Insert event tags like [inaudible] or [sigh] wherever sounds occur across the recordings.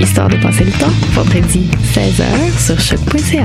Histoire de passer le temps, vendredi 16h sur choc.ca.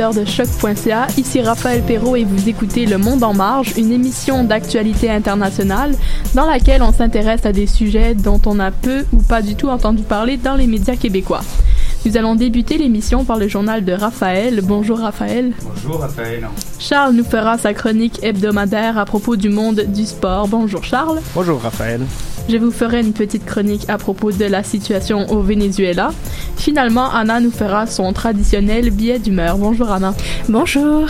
auditeurs de choc.ca, ici Raphaël Perrault et vous écoutez Le Monde en marge, une émission d'actualité internationale dans laquelle on s'intéresse à des sujets dont on a peu ou pas du tout entendu parler dans les médias québécois. Nous allons débuter l'émission par le journal de Raphaël. Bonjour Raphaël. Bonjour Raphaël. Charles nous fera sa chronique hebdomadaire à propos du monde du sport. Bonjour Charles. Bonjour Raphaël. Je vous ferai une petite chronique à propos de la situation au Venezuela. Finalement, Anna nous fera son traditionnel billet d'humeur. Bonjour Anna. Bonjour.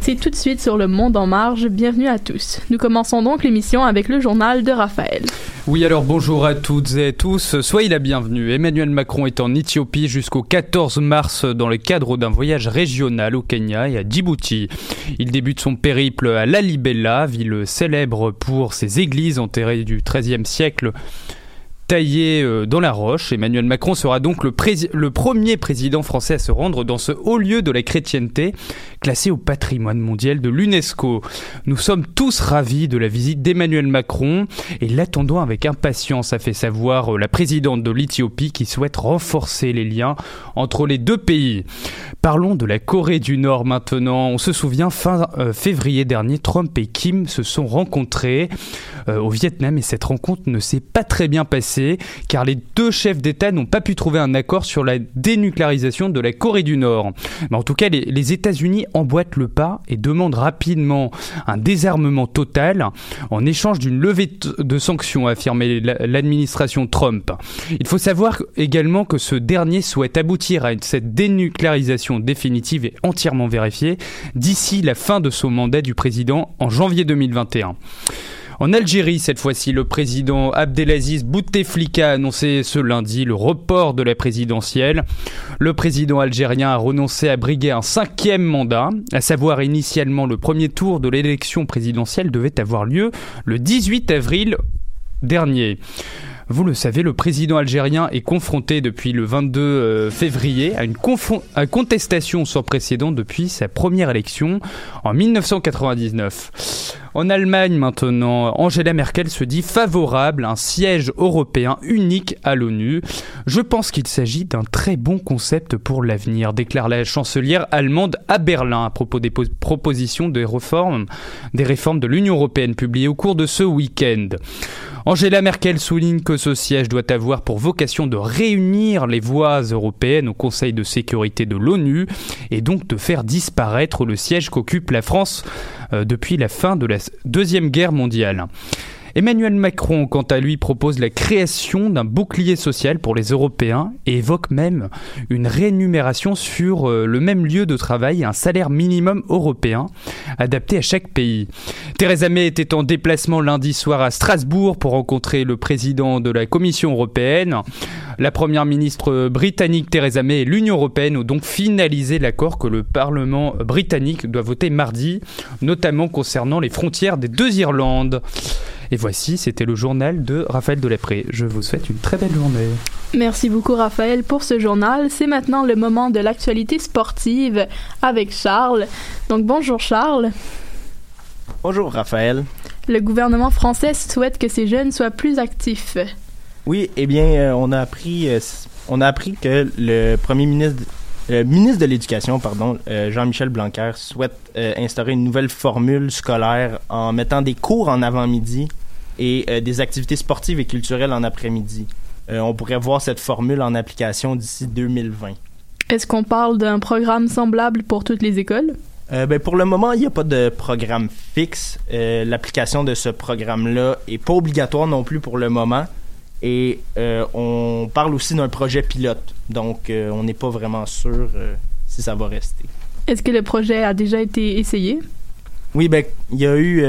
C'est tout de suite sur le Monde en marge. Bienvenue à tous. Nous commençons donc l'émission avec le journal de Raphaël. Oui, alors bonjour à toutes et à tous. Soyez la bienvenue. Emmanuel Macron est en Éthiopie jusqu'au 14 mars dans le cadre d'un voyage régional au Kenya et à Djibouti. Il débute son périple à Lalibela, ville célèbre pour ses églises enterrées du XIIIe siècle taillé euh, dans la roche. Emmanuel Macron sera donc le, premier président français à se rendre dans ce haut lieu de la chrétienté, classé au patrimoine mondial de l'UNESCO. Nous sommes tous ravis de la visite d'Emmanuel Macron et l'attendons avec impatience, a fait savoir euh, la présidente de l'Éthiopie qui souhaite renforcer les liens entre les deux pays. Parlons de la Corée du Nord maintenant. On se souvient, fin euh, février dernier, Trump et Kim se sont rencontrés au Vietnam et cette rencontre ne s'est pas très bien passée car les deux chefs d'État n'ont pas pu trouver un accord sur la dénucléarisation de la Corée du Nord. Mais en tout cas, les, États-Unis emboîtent le pas et demandent rapidement un désarmement total en échange d'une levée de sanctions, a affirmé l'administration Trump. Il faut savoir également que ce dernier souhaite aboutir à cette dénucléarisation définitive et entièrement vérifiée d'ici la fin de son mandat du président en janvier 2021. En Algérie, cette fois-ci, le président Abdelaziz Bouteflika a annoncé ce lundi le report de la présidentielle. Le président algérien a renoncé à briguer un cinquième mandat, à savoir initialement le premier tour de l'élection présidentielle devait avoir lieu le 18 avril dernier. Vous le savez, le président algérien est confronté depuis le 22 euh, février à une contestation sans précédent depuis sa première élection en 1999. En Allemagne maintenant, Angela Merkel se dit favorable à un siège européen unique à l'ONU. Je pense qu'il s'agit d'un très bon concept pour l'avenir, déclare la chancelière allemande à Berlin à propos des propositions de réformes, des réformes de l'Union européenne publiées au cours de ce week-end. Angela Merkel souligne que ce siège doit avoir pour vocation de réunir les voix européennes au Conseil de sécurité de l'ONU et donc de faire disparaître le siège qu'occupe la France euh, depuis la fin de la Deuxième Guerre mondiale. Emmanuel Macron, quant à lui, propose la création d'un bouclier social pour les Européens et évoque même une rémunération sur euh, le même lieu de travail et un salaire minimum européen adapté à chaque pays. Theresa May était en déplacement lundi soir à Strasbourg pour rencontrer le président de la Commission européenne. La première ministre britannique Theresa May et l'Union européenne ont donc finalisé l'accord que le Parlement britannique doit voter mardi, notamment concernant les frontières des deux Irlandes. Et voici, c'était le journal de Raphaël Delapré. Je vous souhaite une très belle journée. Merci beaucoup Raphaël pour ce journal. C'est maintenant le moment de l'actualité sportive avec Charles. Donc bonjour Charles. Bonjour Raphaël. Le gouvernement français souhaite que ces jeunes soient plus actifs. Oui, eh bien, euh, on a appris, euh, on a appris que le premier ministre, le ministre de l'Éducation, pardon, euh, Jean-Michel Blanquer, souhaite instaurer une nouvelle formule scolaire en mettant des cours en avant-midi et des activités sportives et culturelles en après-midi. on pourrait voir cette formule en application d'ici 2020. Est-ce qu'on parle d'un programme semblable pour toutes les écoles? ben pour le moment, il n'y a pas de programme fixe. L'application de ce programme-là est pas obligatoire non plus pour le moment. Et euh, on parle aussi d'un projet pilote. Donc, euh, on n'est pas vraiment sûr euh, si ça va rester. Est-ce que le projet a déjà été essayé? Oui, ben, il y a eu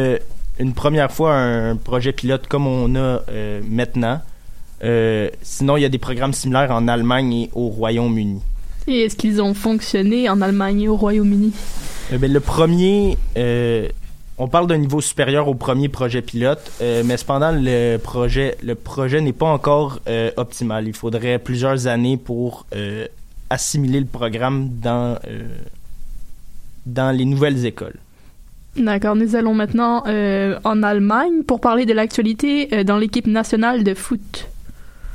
une première fois un projet pilote comme on a maintenant. sinon, il y a des programmes similaires en Allemagne et au Royaume-Uni. Et est-ce qu'ils ont fonctionné en Allemagne et au Royaume-Uni? ben, le premier on parle d'un niveau supérieur au premier projet pilote, euh, mais cependant le projet le projet n'est pas encore euh, optimal. Il faudrait plusieurs années pour euh, assimiler le programme dans dans les nouvelles écoles. D'accord, nous allons maintenant en Allemagne pour parler de l'actualité dans l'équipe nationale de foot.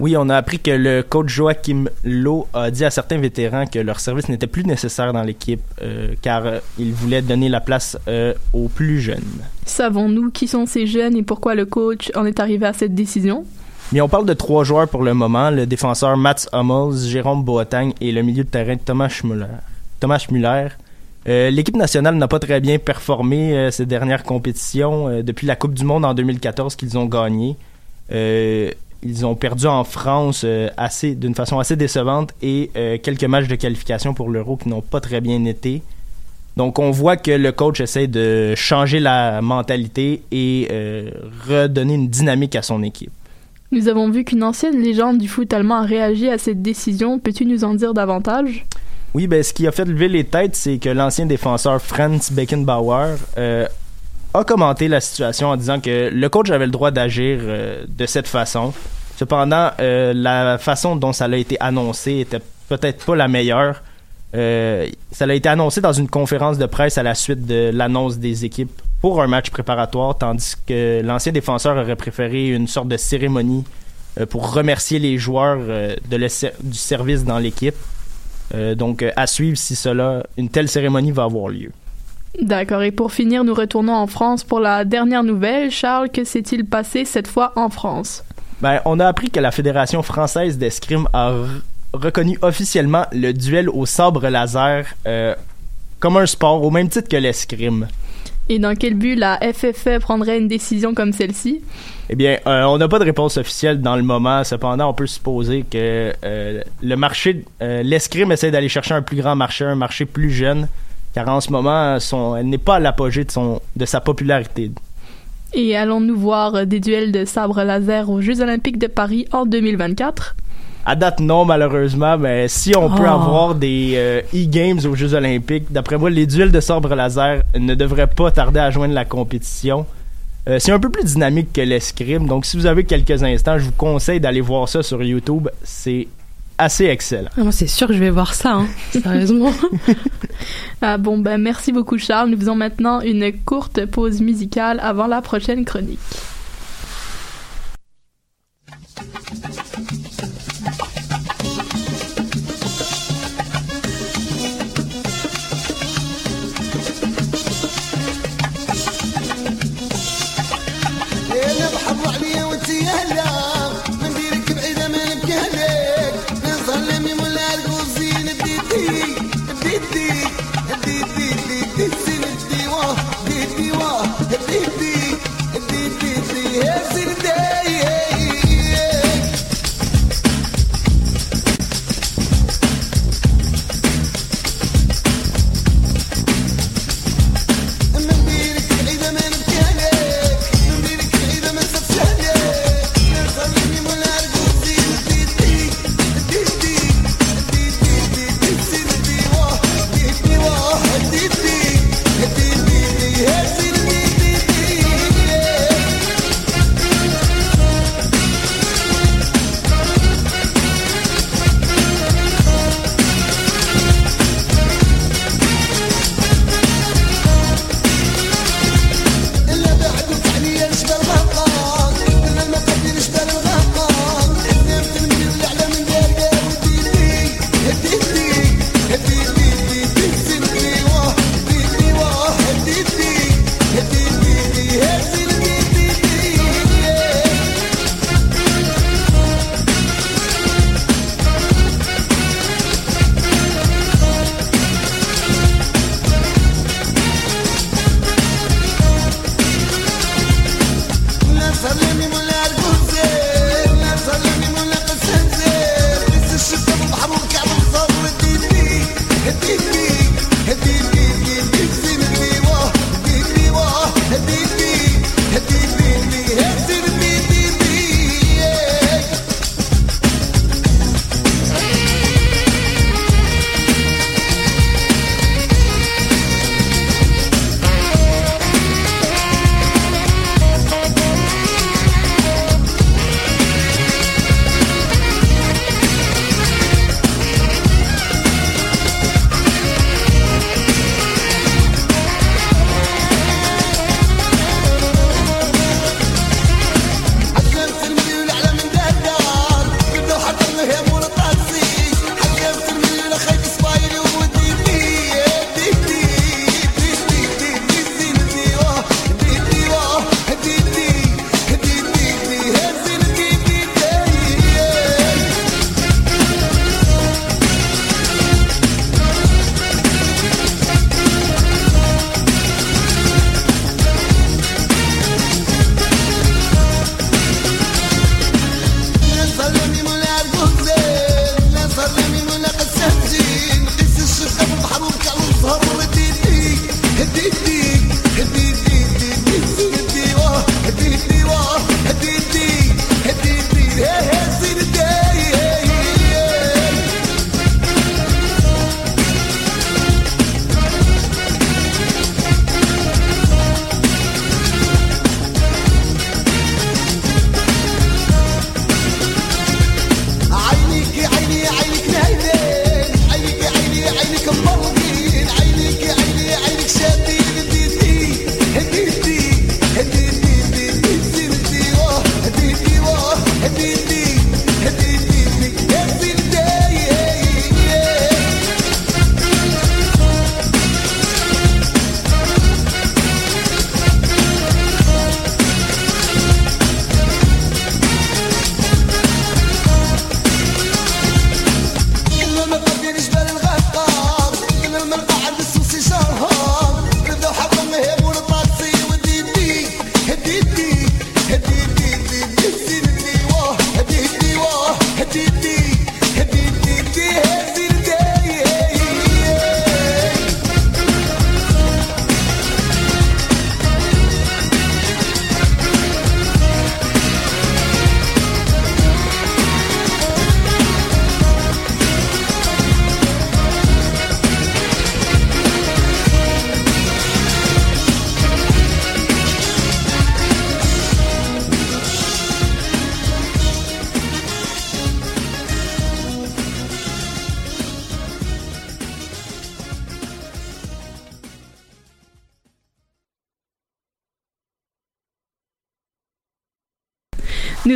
Oui, on a appris que le coach Joachim Lowe a dit à certains vétérans que leur service n'était plus nécessaire dans l'équipe euh, car euh, il voulait donner la place euh, aux plus jeunes. Savons-nous qui sont ces jeunes et pourquoi le coach en est arrivé à cette décision? Mais on parle de trois joueurs pour le moment, le défenseur Mats Hummels, Jérôme Boateng et le milieu de terrain Thomas Müller. Thomas Müller. L'équipe nationale n'a pas très bien performé ces dernières compétitions depuis la Coupe du Monde en 2014 qu'ils ont gagné. Ils ont perdu en France euh, assez d'une façon assez décevante et euh, quelques matchs de qualification pour l'Euro qui n'ont pas très bien été. Donc on voit que le coach essaie de changer la mentalité et euh, redonner une dynamique à son équipe. Nous avons vu qu'une ancienne légende du foot allemand a réagi à cette décision. Peux-tu nous en dire davantage? Oui, ben, ce qui a fait lever les têtes, c'est que l'ancien défenseur Franz Beckenbauer a commenté la situation en disant que le coach avait le droit d'agir euh, de cette façon. Cependant, euh, la façon dont ça a été annoncé était peut-être pas la meilleure. Euh, ça a été annoncé dans une conférence de presse à la suite de l'annonce des équipes pour un match préparatoire, tandis que l'ancien défenseur aurait préféré une sorte de cérémonie pour remercier les joueurs du service dans l'équipe. donc, à suivre si cela, une telle cérémonie va avoir lieu. D'accord. Et pour finir, nous retournons en France pour la dernière nouvelle. Charles, que s'est-il passé cette fois en France? Ben, on a appris que la Fédération française d'escrime a reconnu officiellement le duel au sabre laser euh, comme un sport au même titre que l'escrime. Et dans quel but la FFE prendrait une décision comme celle-ci? Eh bien, euh, on n'a pas de réponse officielle dans le moment. Cependant, on peut supposer que euh, le marché, l'escrime essaie d'aller chercher un plus grand marché, un marché plus jeune car en ce moment, son, elle n'est pas à l'apogée de, son, de sa popularité. Et allons-nous voir des duels de sabre laser aux Jeux olympiques de Paris en 2024? À date, non, malheureusement, mais si on peut oh. avoir des euh, e-games aux Jeux olympiques, d'après moi, les duels de sabre laser ne devraient pas tarder à joindre la compétition. Euh, c'est un peu plus dynamique que l'escrime, donc si vous avez quelques instants, je vous conseille d'aller voir ça sur YouTube. C'est assez excellent. Ah, c'est sûr que je vais voir ça, hein, [laughs] sérieusement. ah, bon, ben merci beaucoup Charles. Nous faisons maintenant une courte pause musicale avant la prochaine chronique.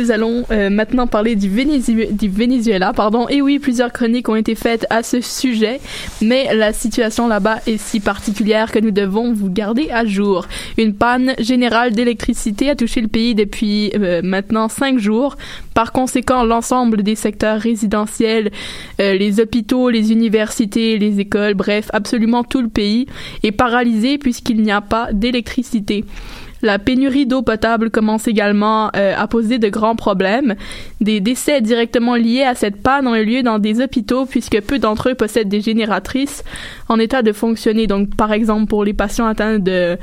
Nous allons euh, maintenant parler du, Venezuela. Pardon. Et oui, plusieurs chroniques ont été faites à ce sujet, mais la situation là-bas est si particulière que nous devons vous garder à jour. Une panne générale d'électricité a touché le pays depuis euh, maintenant cinq jours. Par conséquent, l'ensemble des secteurs résidentiels, euh, les hôpitaux, les universités, les écoles, bref, absolument tout le pays est paralysé puisqu'il n'y a pas d'électricité. La pénurie d'eau potable commence également euh, à poser de grands problèmes. Des décès directement liés à cette panne ont eu lieu dans des hôpitaux puisque peu d'entre eux possèdent des génératrices en état de fonctionner. Donc, par exemple, pour les patients atteints de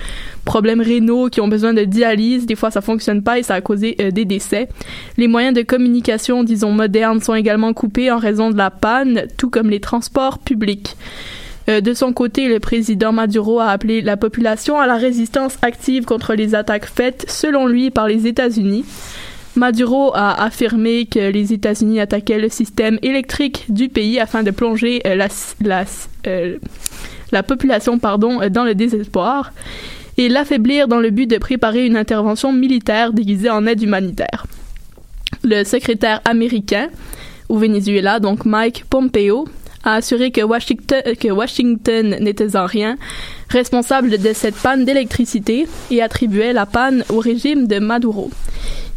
problèmes rénaux qui ont besoin de dialyse, des fois ça fonctionne pas et ça a causé euh, des décès. Les moyens de communication, disons modernes, sont également coupés en raison de la panne, tout comme les transports publics. Euh, de son côté, le président Maduro a appelé la population à la résistance active contre les attaques faites, selon lui, par les États-Unis. Maduro a affirmé que les États-Unis attaquaient le système électrique du pays afin de plonger euh, euh, la population pardon, dans le désespoir et l'affaiblir dans le but de préparer une intervention militaire déguisée en aide humanitaire. Le secrétaire américain au Venezuela, donc Mike Pompeo, a assuré que Washington, n'était en rien responsable de cette panne d'électricité et attribuait la panne au régime de Maduro.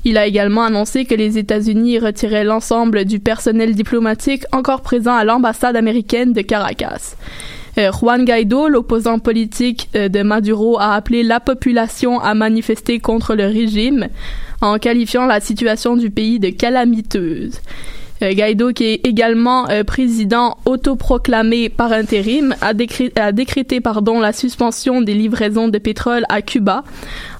Il a également annoncé que les États-Unis retiraient l'ensemble du personnel diplomatique encore présent à l'ambassade américaine de Caracas. Euh, Juan Guaido, l'opposant politique euh, de Maduro, a appelé la population à manifester contre le régime en qualifiant la situation du pays de calamiteuse. Euh, Guaido, qui est également euh, président autoproclamé par intérim, a, décré- a décrété la suspension des livraisons de pétrole à Cuba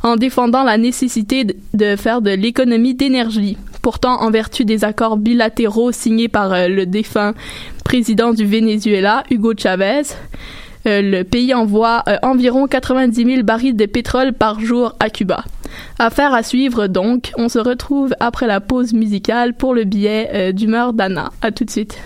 en défendant la nécessité de, faire de l'économie d'énergie. Pourtant, en vertu des accords bilatéraux signés par euh, le défunt président du Venezuela, Hugo Chavez, le pays envoie environ 90 000 barils de pétrole par jour à Cuba. Affaire à suivre donc. On se retrouve après la pause musicale pour le billet euh, d'humeur d'Anna. À tout de suite.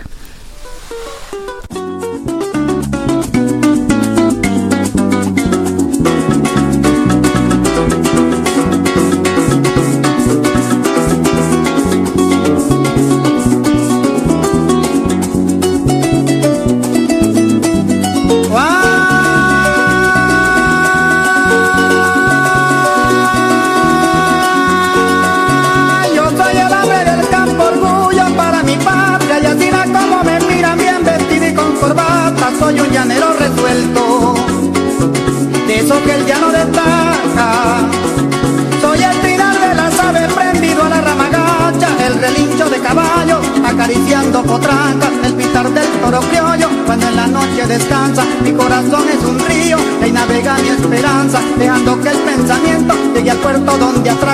Que el llano destaca. Soy el trinar de las aves prendido a la rama gacha, el relincho de caballo acariciando potrancas, el pitar del toro criollo cuando en la noche descansa. Mi corazón es un río y navega mi esperanza, dejando que el pensamiento llegue al puerto donde atraca.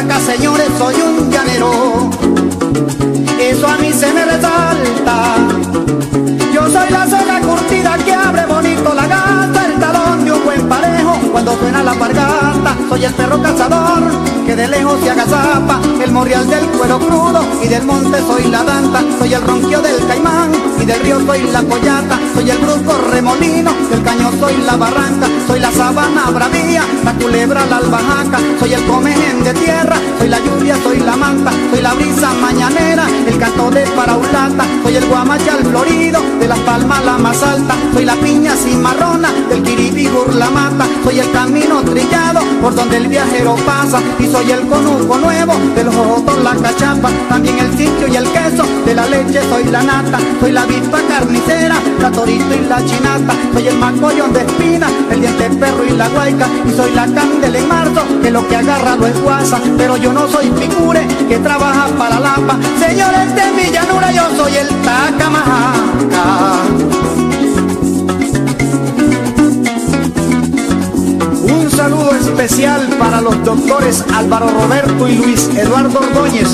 Soy el perro cazador que de lejos se agazapa, el morrial del cuero crudo y del monte soy la danta. Soy el ronquio del caimán y del río soy la collata. Soy el brusco remolino, del caño soy la barranca. Soy la sabana bravía, la culebra la albahaca. Soy el comején de tierra, soy la lluvia, soy la manta. Soy la brisa mañanera, el canto de paraulata. Soy el guamachal florido, de las palmas la más alta. Soy la piña cimarrona, del quiribigur la mata. Soy el camino trillado, por donde el viajero pasa. Y soy el conuco nuevo, del jojoto la cachapa. También el sitio y el queso, de la leche soy la nata. Soy la avispa carnicera, la torito y la chinata. Soy el macollón de espina, el diente perro y la guayca. Y soy la candela en marzo, que lo que agarra lo es guasa. Pero yo no soy picure, que trabaja para la lapa. Señores de mi llanura, yo soy el tacamajaca. Saludo especial para los doctores Álvaro Roberto y Luis Eduardo Ordóñez,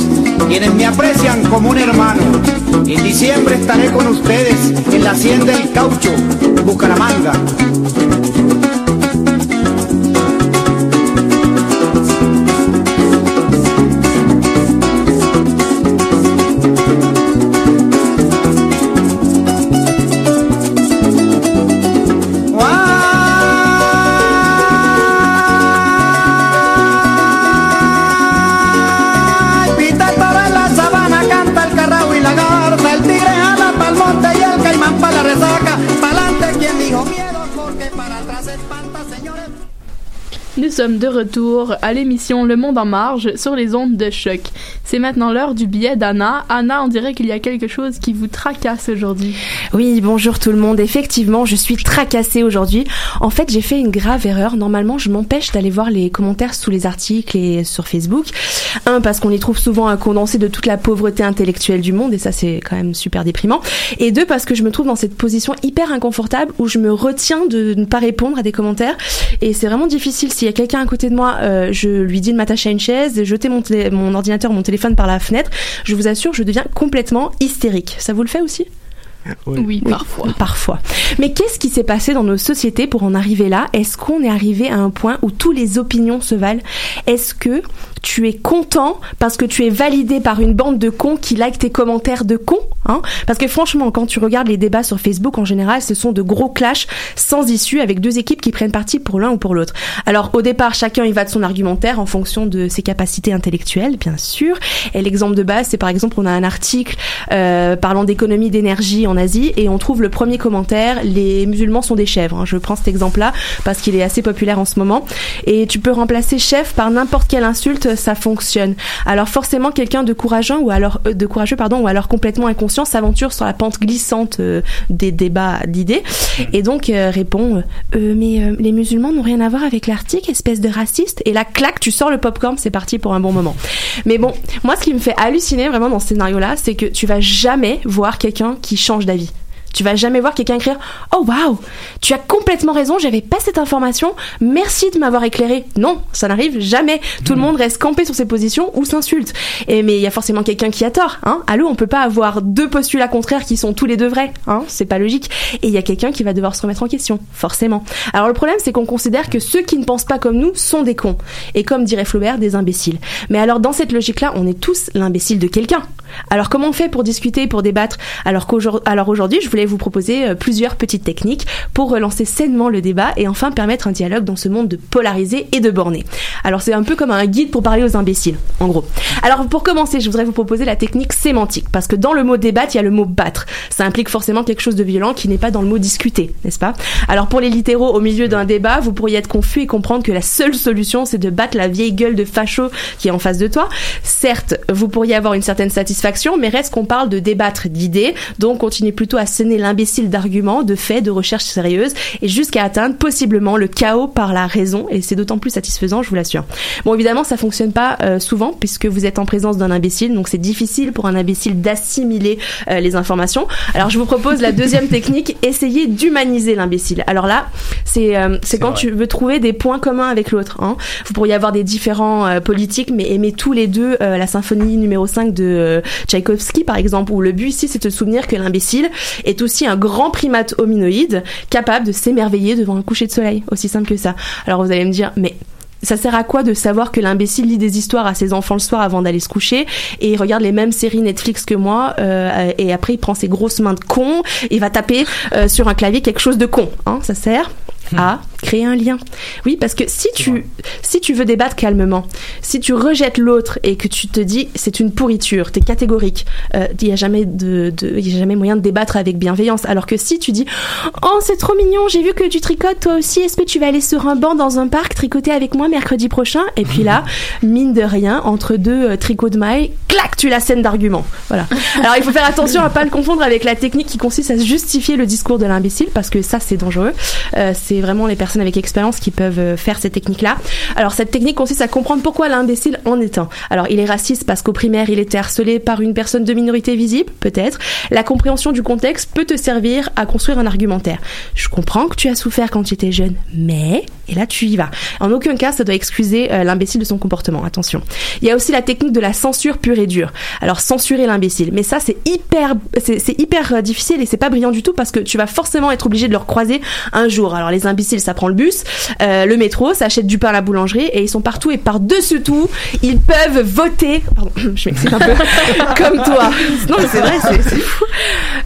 quienes me aprecian como un hermano. En diciembre estaré con ustedes en la Hacienda El Caucho, Bucaramanga. Sommes de retour à l'émission Le Monde en Marge sur les ondes de choc. C'est maintenant l'heure du billet d'Anna. Anna, on dirait qu'il y a quelque chose qui vous tracasse aujourd'hui. Oui, bonjour tout le monde. Effectivement, je suis tracassée aujourd'hui. En fait, j'ai fait une grave erreur. Normalement, je m'empêche d'aller voir les commentaires sous les articles et sur Facebook. Un, parce qu'on y trouve souvent un condensé de toute la pauvreté intellectuelle du monde, et ça, c'est quand même super déprimant. Et deux, parce que je me trouve dans cette position hyper inconfortable où je me retiens de ne pas répondre à des commentaires. Et c'est vraiment difficile. S'il y a quelqu'un à côté de moi, euh, je lui dis de m'attacher à une chaise, de jeter mon, mon ordinateur, mon téléphone par la fenêtre. Je vous assure, je deviens complètement hystérique. Ça vous le fait aussi? Oui, parfois. parfois. Mais qu'est-ce qui s'est passé dans nos sociétés pour en arriver là? Est-ce qu'on est arrivé à un point où tous les opinions se valent? Est-ce que tu es content parce que tu es validé par une bande de cons qui like tes commentaires de cons hein Parce que franchement, quand tu regardes les débats sur Facebook en général, ce sont de gros clashs sans issue avec deux équipes qui prennent parti pour l'un ou pour l'autre. Alors au départ, chacun y va de son argumentaire en fonction de ses capacités intellectuelles, bien sûr. Et l'exemple de base, c'est par exemple, on a un article euh, parlant d'économie d'énergie en Asie et on trouve le premier commentaire les musulmans sont des chèvres. Hein. Je prends cet exemple-là parce qu'il est assez populaire en ce moment. Et tu peux remplacer chef par n'importe quelle insulte ça fonctionne. Alors forcément, quelqu'un de courageux ou alors euh, de courageux pardon ou alors complètement inconscient s'aventure sur la pente glissante euh, des débats d'idées et donc euh, répond mais les musulmans n'ont rien à voir avec l'article, espèce de raciste. Et là, clac, tu sors le popcorn, c'est parti pour un bon moment. Mais bon, moi, ce qui me fait halluciner vraiment dans ce scénario-là, c'est que tu vas jamais voir quelqu'un qui change d'avis. Tu vas jamais voir quelqu'un écrire Oh waouh, tu as complètement raison, j'avais pas cette information, merci de m'avoir éclairé. Non, ça n'arrive jamais. Tout le hmm. monde reste campé sur ses positions ou s'insulte. Et mais il y a forcément quelqu'un qui a tort, hein. Allô, on peut pas avoir deux postulats contraires qui sont tous les deux vrais, hein. C'est pas logique. Et il y a quelqu'un qui va devoir se remettre en question, forcément. Alors le problème, c'est qu'on considère que ceux qui ne pensent pas comme nous sont des cons. Et comme dirait Flaubert, des imbéciles. Mais alors dans cette logique-là, on est tous l'imbécile de quelqu'un. Alors comment on fait pour discuter, pour débattre Alors qu'aujourd'hui, alors aujourd'hui, je voulais vous proposer euh, plusieurs petites techniques pour relancer sainement le débat et enfin permettre un dialogue dans ce monde de polarisé et de borné. Alors c'est un peu comme un guide pour parler aux imbéciles, en gros. Alors pour commencer, je voudrais vous proposer la technique sémantique, parce que dans le mot débattre, il y a le mot battre. Ça implique forcément quelque chose de violent qui n'est pas dans le mot discuter, n'est-ce pas? Alors pour les littéraux, au milieu d'un débat, vous pourriez être confus et comprendre que la seule solution, c'est de battre la vieille gueule de facho qui est en face de toi. Certes, vous pourriez avoir une certaine satisfaction, mais reste qu'on parle de débattre d'idées, donc continuez plutôt à sonner l'imbécile d'arguments, de faits, de recherches sérieuses, et jusqu'à atteindre possiblement le chaos par la raison, et c'est d'autant plus satisfaisant, je vous l'assure. Bon, évidemment, ça fonctionne pas euh, souvent, puisque vous êtes en présence d'un imbécile, donc c'est difficile pour un imbécile d'assimiler euh, les informations. Alors, je vous propose la deuxième technique, [laughs] essayer d'humaniser l'imbécile. Alors là, c'est euh, c'est quand tu veux trouver des points communs avec l'autre. Hein. Vous pourriez avoir des différents politiques, mais aimer tous les deux la symphonie numéro 5 de Tchaïkovski, par exemple, où le but ici, c'est de se souvenir que l'imbécile est aussi un grand primate hominoïde capable de s'émerveiller devant un coucher de soleil. Aussi simple que ça. Alors vous allez me dire, mais ça sert à quoi de savoir que l'imbécile lit des histoires à ses enfants le soir avant d'aller se coucher et il regarde les mêmes séries Netflix que moi euh, et après il prend ses grosses mains de con et va taper euh, sur un clavier quelque chose de con hein, ça sert à créer un lien. Oui, parce que si tu, si tu veux débattre calmement, si tu rejettes l'autre et que tu te dis c'est une pourriture, t'es catégorique, euh, il n'y a jamais de, de y a jamais moyen de débattre avec bienveillance. Alors que si tu dis oh c'est trop mignon, j'ai vu que tu tricotes toi aussi, est-ce que tu vas aller sur un banc dans un parc tricoter avec moi mercredi prochain? Et puis là, mine de rien, entre deux euh, tricots de mailles, clac, tu la scène d'argument. Voilà. [laughs] Alors il faut faire attention à pas le confondre avec la technique qui consiste à justifier le discours de l'imbécile parce que ça c'est dangereux. Euh, c'est vraiment les personnes avec expérience qui peuvent euh, faire cette technique-là. Alors cette technique consiste à comprendre pourquoi l'imbécile en est un. Alors il est raciste parce qu'au primaire il était harcelé par une personne de minorité visible, peut-être. La compréhension du contexte peut te servir à construire un argumentaire. Je comprends que tu as souffert quand tu étais jeune, mais et là tu y vas. En aucun cas ça doit excuser euh, l'imbécile de son comportement. Attention. Il y a aussi la technique de la censure pure et dure. Alors censurer l'imbécile, mais ça c'est hyper c'est hyper euh, difficile et c'est pas brillant du tout parce que tu vas forcément être obligé de le croiser un jour. Alors les imbéciles ça prend le bus, euh, le métro, ça achète du pain à la boulangerie et ils sont partout et par-dessus tout, ils peuvent voter. Pardon, [laughs] je m'excite un peu. [laughs] comme toi. Non, mais c'est vrai, c'est fou.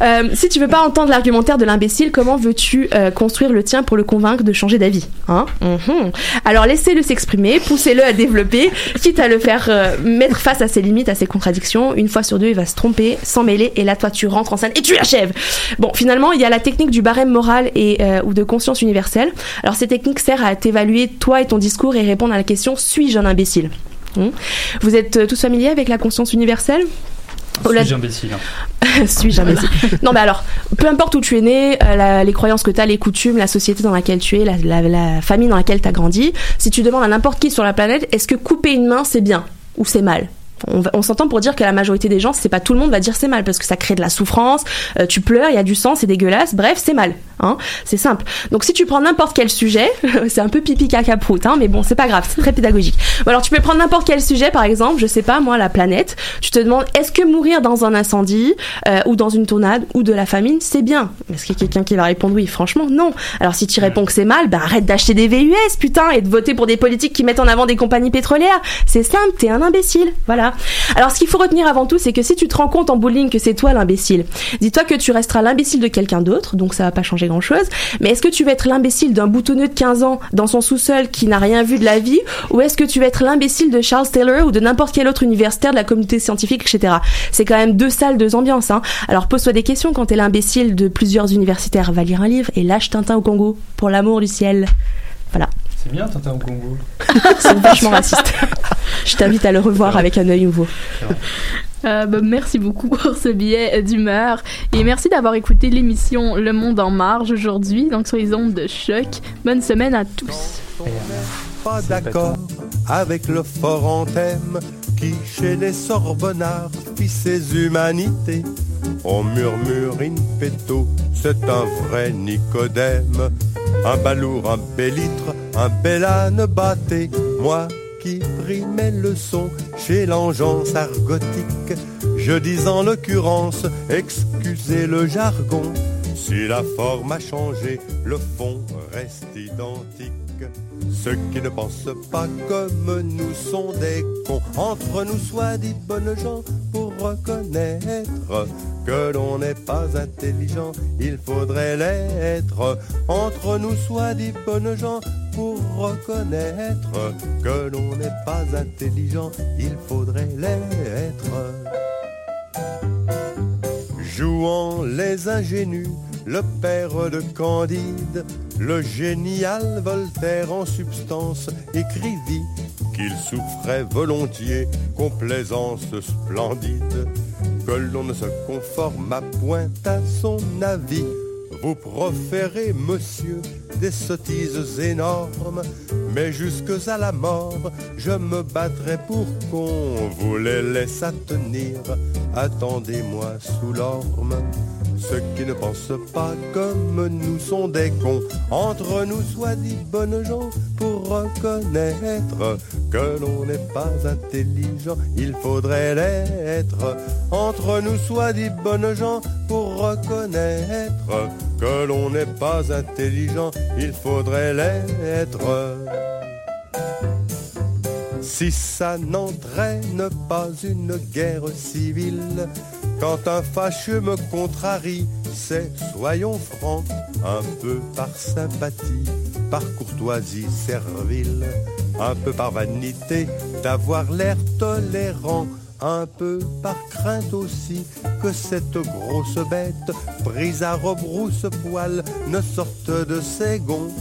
Euh, si tu veux pas entendre l'argumentaire de l'imbécile, comment veux-tu euh, construire le tien pour le convaincre de changer d'avis hein? Mhm. Alors laissez-le s'exprimer, poussez-le à développer, quitte à le faire mettre face à ses limites, à ses contradictions. Une fois sur deux, il va se tromper, s'en mêler et là, toi, tu rentres en scène et tu achèves. Bon, finalement, il y a la technique du barème moral et ou de conscience universelle universelle. Alors cette technique sert à t'évaluer toi et ton discours et répondre à la question suis-je un imbécile? Hmm? Vous êtes euh, tous familiers avec la conscience universelle? Suis-je imbécile hein? [laughs] Suis-je imbécile? Non, mais alors, peu importe où tu es né, euh, la- les croyances que tu as, les coutumes, la société dans laquelle tu es, la, la- la famille dans laquelle tu as grandi, si tu demandes à n'importe qui sur la planète, est-ce que couper une main, c'est bien ou c'est mal? On, s'entend pour dire que la majorité des gens, c'est pas tout le monde va dire c'est mal parce que ça crée de la souffrance, euh, tu pleures, il y a du sang, c'est dégueulasse, bref, c'est mal. Hein c'est simple. Donc si tu prends n'importe quel sujet, [laughs] c'est un peu pipi caca prout, hein, mais bon, c'est pas grave, c'est très pédagogique. Ou alors tu peux prendre n'importe quel sujet, par exemple, je sais pas moi, la planète. Tu te demandes est-ce que mourir dans un incendie euh, ou dans une tornade ou de la famine, c'est bien? Est-ce qu'il y a quelqu'un qui va répondre oui? Franchement, non. Alors si tu réponds que c'est mal, ben arrête d'acheter des VUS, putain, et de voter pour des politiques qui mettent en avant des compagnies pétrolières. C'est simple, t'es un imbécile. Voilà. Alors ce qu'il faut retenir avant tout, c'est que si tu te rends compte en bowling que c'est toi l'imbécile, dis-toi que tu resteras l'imbécile de quelqu'un d'autre, donc ça va pas changer grand-chose. Mais est-ce que tu vas être l'imbécile d'un boutonneux de 15 ans dans son sous-sol qui n'a rien vu de la vie, ou est-ce que tu vas être l'imbécile de Charles Taylor ou de n'importe quel autre universitaire de la communauté scientifique, etc. C'est quand même deux salles, deux ambiances. Hein. Alors pose-toi des questions quand t'es l'imbécile de plusieurs universitaires. Va lire un livre et lâche Tintin au Congo, pour l'amour du ciel. Voilà. C'est bien, Tintin au Congo. [laughs] C'est vachement raciste. [laughs] Je t'invite à le revoir avec un œil nouveau. Euh, bah, merci beaucoup pour ce billet d'humeur et merci d'avoir écouté l'émission Le Monde en Marge aujourd'hui, donc sur les ondes de choc. Bonne semaine à tous. pas d'accord avec le fort anthème qui, chez les Sorbonnards, fit ses humanités. On murmure in petto, c'est un vrai Nicodème. Un balourd, un bélitre, un bel âne batté. Moi qui pris mes leçons chez l'engeance argotique, je dis en l'occurrence, excusez le jargon. Si la forme a changé, le fond reste identique. Ceux qui ne pensent pas comme nous sont des cons. Entre nous soit dit bonnes gens pour reconnaître que l'on n'est pas intelligent, il faudrait l'être. Entre nous soit dit bonnes gens pour reconnaître que l'on n'est pas intelligent, il faudrait l'être. Jouant les ingénus, le père de Candide, le génial Voltaire en substance écrivit qu'il souffrait volontiers complaisance splendide, que l'on ne se conforme point à son avis. Vous proférez, monsieur, des sottises énormes, mais jusque à la mort, je me battrai pour qu'on vous les laisse tenir. Attendez-moi sous l'orme. Ceux qui ne pensent pas comme nous sont des cons. Entre nous soit dit bonnes gens pour reconnaître que l'on n'est pas intelligent, il faudrait l'être. Entre nous soit dit bonnes gens pour reconnaître que l'on n'est pas intelligent, il faudrait l'être. Si ça n'entraîne pas une guerre civile, quand un fâcheux me contrarie, c'est, soyons francs, un peu par sympathie, par courtoisie servile, un peu par vanité d'avoir l'air tolérant, un peu par crainte aussi que cette grosse bête, prise à rebrousse-poil, ne sorte de ses gonds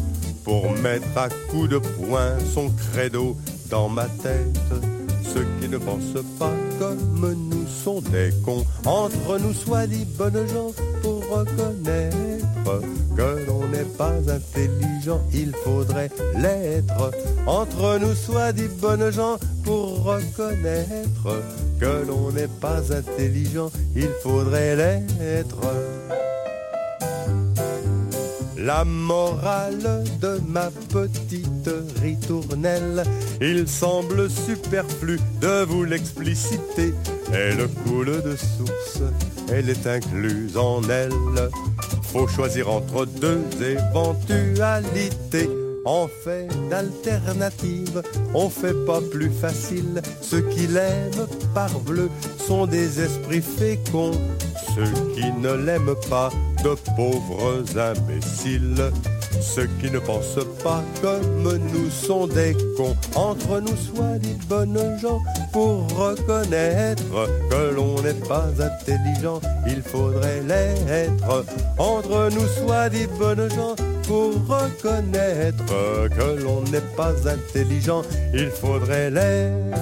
pour mettre à coups de poing son credo dans ma tête. Ceux qui ne pensent pas comme nous sont des cons. Entre nous soit dit bonnes gens pour reconnaître que l'on n'est pas intelligent, il faudrait l'être. Entre nous soit dit bonnes gens pour reconnaître que l'on n'est pas intelligent, il faudrait l'être. La morale de ma petite ritournelle, il semble superflu de vous l'expliciter. Elle coule de source, elle est incluse en elle. Faut choisir entre deux éventualités. En fait d'alternative, on fait pas plus facile. Ceux qui l'aiment parbleu sont des esprits féconds. Ceux qui ne l'aiment pas, de pauvres imbéciles. Ceux qui ne pensent pas comme nous sont des cons. Entre nous soit des bonnes gens pour reconnaître que l'on n'est pas intelligent. Il faudrait l'être. Entre nous soit des bonnes gens pour reconnaître que l'on n'est pas intelligent. Il faudrait l'être.